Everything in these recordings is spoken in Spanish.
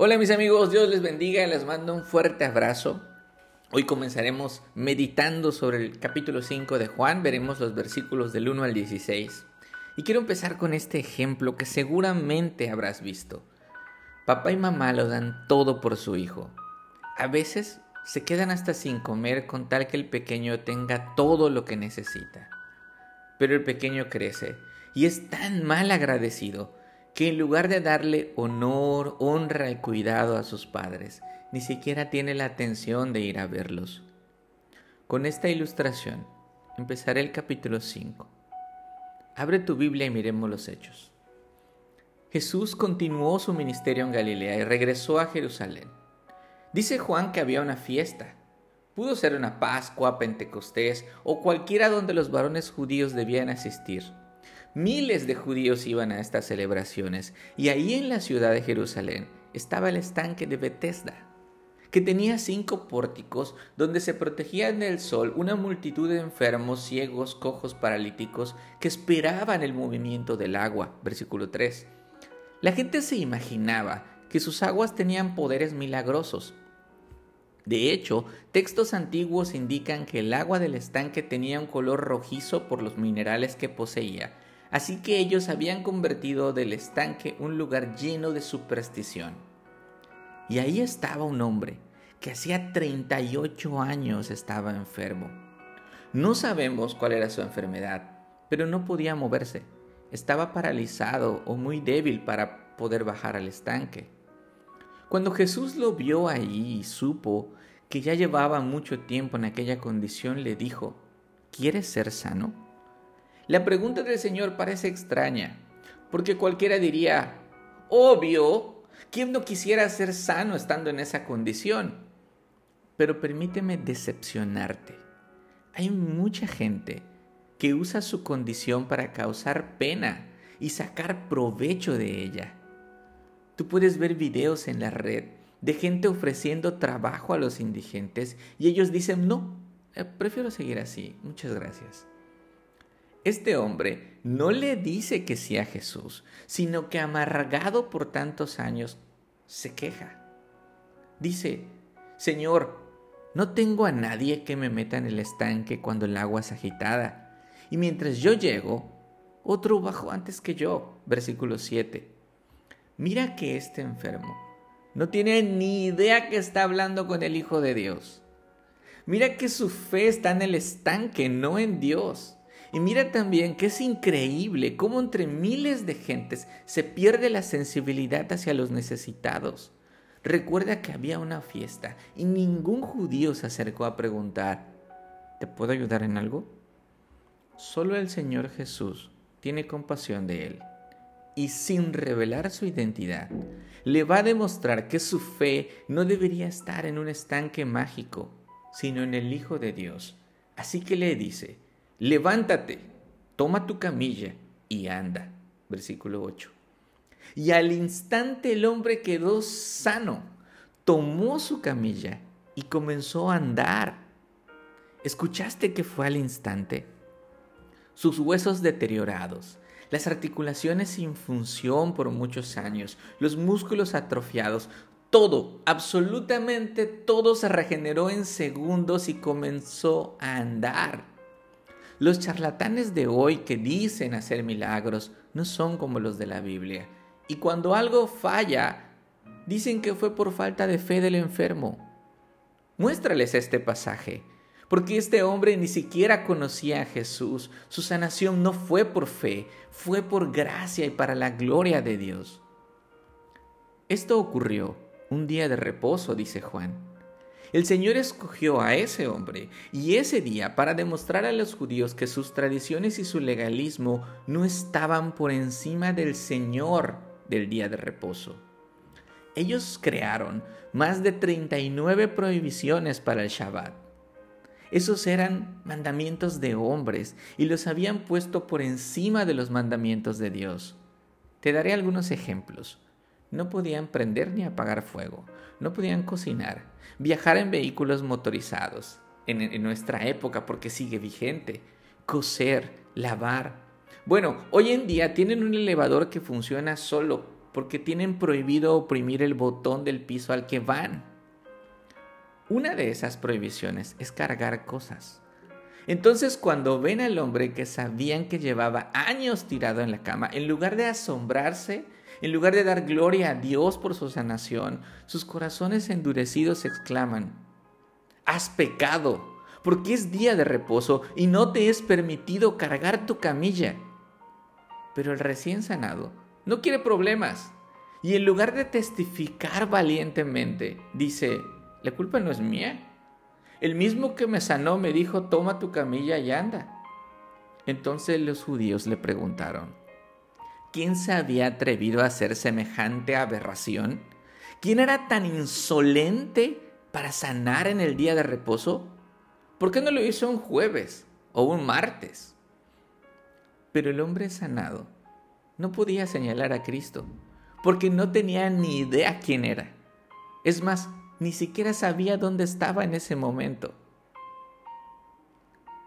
Hola mis amigos, Dios les bendiga y les mando un fuerte abrazo. Hoy comenzaremos meditando sobre el capítulo 5 de Juan, veremos los versículos del 1 al 16. Y quiero empezar con este ejemplo que seguramente habrás visto. Papá y mamá lo dan todo por su hijo. A veces se quedan hasta sin comer con tal que el pequeño tenga todo lo que necesita. Pero el pequeño crece y es tan mal agradecido que en lugar de darle honor, honra y cuidado a sus padres, ni siquiera tiene la atención de ir a verlos. Con esta ilustración empezaré el capítulo 5. Abre tu Biblia y miremos los hechos. Jesús continuó su ministerio en Galilea y regresó a Jerusalén. Dice Juan que había una fiesta. Pudo ser una Pascua, Pentecostés o cualquiera donde los varones judíos debían asistir. Miles de judíos iban a estas celebraciones y ahí en la ciudad de Jerusalén estaba el estanque de Bethesda, que tenía cinco pórticos donde se protegían del sol una multitud de enfermos, ciegos, cojos, paralíticos que esperaban el movimiento del agua. Versículo 3. La gente se imaginaba que sus aguas tenían poderes milagrosos. De hecho, textos antiguos indican que el agua del estanque tenía un color rojizo por los minerales que poseía Así que ellos habían convertido del estanque un lugar lleno de superstición. Y ahí estaba un hombre que hacía 38 años estaba enfermo. No sabemos cuál era su enfermedad, pero no podía moverse. Estaba paralizado o muy débil para poder bajar al estanque. Cuando Jesús lo vio ahí y supo que ya llevaba mucho tiempo en aquella condición, le dijo, ¿quieres ser sano? La pregunta del Señor parece extraña, porque cualquiera diría, obvio, ¿quién no quisiera ser sano estando en esa condición? Pero permíteme decepcionarte. Hay mucha gente que usa su condición para causar pena y sacar provecho de ella. Tú puedes ver videos en la red de gente ofreciendo trabajo a los indigentes y ellos dicen, no, eh, prefiero seguir así, muchas gracias. Este hombre no le dice que sí a Jesús, sino que amargado por tantos años, se queja. Dice, Señor, no tengo a nadie que me meta en el estanque cuando el agua es agitada, y mientras yo llego, otro bajó antes que yo. Versículo 7. Mira que este enfermo no tiene ni idea que está hablando con el Hijo de Dios. Mira que su fe está en el estanque, no en Dios. Y mira también que es increíble cómo entre miles de gentes se pierde la sensibilidad hacia los necesitados. Recuerda que había una fiesta y ningún judío se acercó a preguntar, ¿te puedo ayudar en algo? Solo el Señor Jesús tiene compasión de él y sin revelar su identidad, le va a demostrar que su fe no debería estar en un estanque mágico, sino en el Hijo de Dios. Así que le dice, levántate, toma tu camilla y anda. Versículo 8. Y al instante el hombre quedó sano, tomó su camilla y comenzó a andar. ¿Escuchaste que fue al instante? Sus huesos deteriorados, las articulaciones sin función por muchos años, los músculos atrofiados, todo, absolutamente todo se regeneró en segundos y comenzó a andar. Los charlatanes de hoy que dicen hacer milagros no son como los de la Biblia. Y cuando algo falla, dicen que fue por falta de fe del enfermo. Muéstrales este pasaje, porque este hombre ni siquiera conocía a Jesús. Su sanación no fue por fe, fue por gracia y para la gloria de Dios. Esto ocurrió un día de reposo, dice Juan. El Señor escogió a ese hombre y ese día para demostrar a los judíos que sus tradiciones y su legalismo no estaban por encima del Señor del día de reposo. Ellos crearon más de 39 prohibiciones para el Shabbat. Esos eran mandamientos de hombres y los habían puesto por encima de los mandamientos de Dios. Te daré algunos ejemplos. No podían prender ni apagar fuego, no podían cocinar, viajar en vehículos motorizados, en, nuestra época porque sigue vigente, coser, lavar. Bueno, hoy en día tienen un elevador que funciona solo porque tienen prohibido oprimir el botón del piso al que van. Una de esas prohibiciones es cargar cosas. Entonces cuando ven al hombre que sabían que llevaba años tirado en la cama, en lugar de asombrarse, en lugar de dar gloria a Dios por su sanación, sus corazones endurecidos exclaman, has pecado, porque es día de reposo y no te es permitido cargar tu camilla. Pero el recién sanado no quiere problemas y en lugar de testificar valientemente, dice, la culpa no es mía. El mismo que me sanó me dijo, toma tu camilla y anda. Entonces los judíos le preguntaron, ¿quién se había atrevido a hacer semejante aberración? ¿Quién era tan insolente para sanar en el día de reposo? ¿Por qué no lo hizo un jueves o un martes? Pero el hombre sanado no podía señalar a Cristo, porque no tenía ni idea quién era. Es más, ni siquiera sabía dónde estaba en ese momento.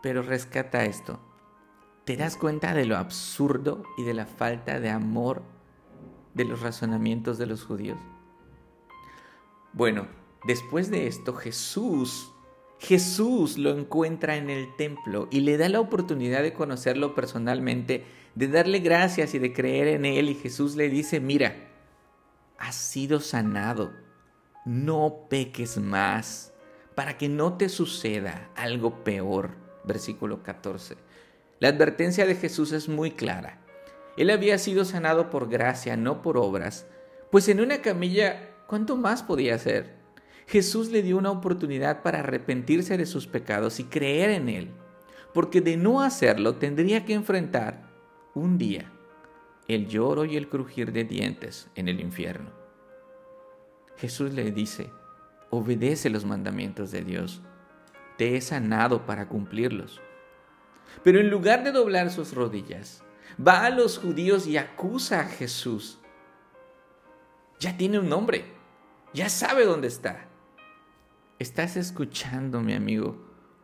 Pero rescata esto. ¿Te das cuenta de lo absurdo y de la falta de amor de los razonamientos de los judíos? Bueno, después de esto Jesús, Jesús lo encuentra en el templo y le da la oportunidad de conocerlo personalmente, de darle gracias y de creer en él y Jesús le dice, mira, has sido sanado, no peques más para que no te suceda algo peor. Versículo 14. La advertencia de Jesús es muy clara. Él había sido sanado por gracia, no por obras, pues en una camilla, ¿cuánto más podía hacer? Jesús le dio una oportunidad para arrepentirse de sus pecados y creer en Él, porque de no hacerlo tendría que enfrentar un día el lloro y el crujir de dientes en el infierno. Jesús le dice, obedece los mandamientos de Dios, te he sanado para cumplirlos. Pero en lugar de doblar sus rodillas, va a los judíos y acusa a Jesús. Ya tiene un nombre, ya sabe dónde está. Estás escuchando, mi amigo,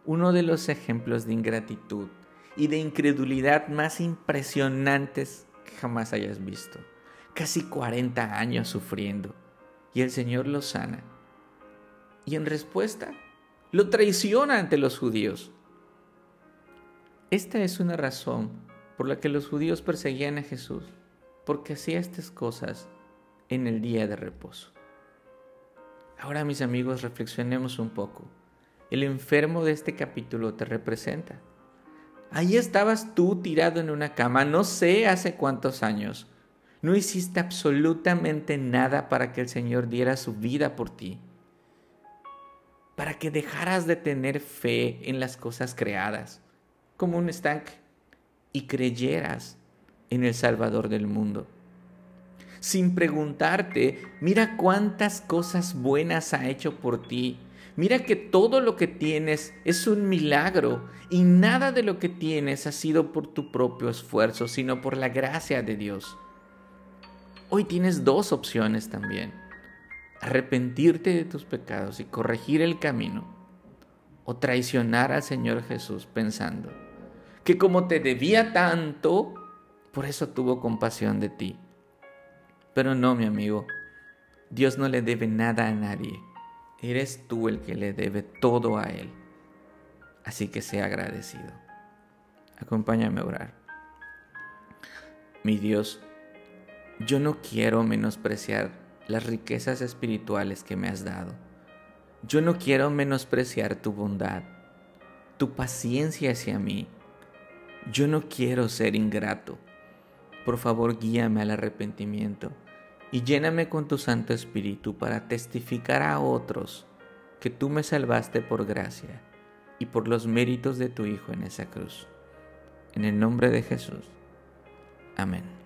uno de los ejemplos de ingratitud y de incredulidad más impresionantes que jamás hayas visto. Casi 40 años sufriendo y el Señor lo sana. Y en respuesta, lo traiciona ante los judíos. Esta es una razón por la que los judíos perseguían a Jesús, porque hacía estas cosas en el día de reposo. Ahora mis amigos, reflexionemos un poco. El enfermo de este capítulo te representa. Ahí estabas tú tirado en una cama, no sé hace cuántos años. No hiciste absolutamente nada para que el Señor diera su vida por ti. Para que dejaras de tener fe en las cosas creadas como un estanque y creyeras en el Salvador del mundo. Sin preguntarte, mira cuántas cosas buenas ha hecho por ti. Mira que todo lo que tienes es un milagro y nada de lo que tienes ha sido por tu propio esfuerzo, sino por la gracia de Dios. Hoy tienes dos opciones también. Arrepentirte de tus pecados y corregir el camino o traicionar al Señor Jesús pensando, que como te debía tanto, por eso tuvo compasión de ti. Pero no, mi amigo, Dios no le debe nada a nadie. Eres tú el que le debe todo a Él. Así que sea agradecido. Acompáñame a orar. Mi Dios, yo no quiero menospreciar las riquezas espirituales que me has dado. Yo no quiero menospreciar tu bondad, tu paciencia hacia mí yo no quiero ser ingrato. Por favor, guíame al arrepentimiento y lléname con tu Santo Espíritu para testificar a otros que tú me salvaste por gracia y por los méritos de tu Hijo en esa cruz. En el nombre de Jesús. Amén.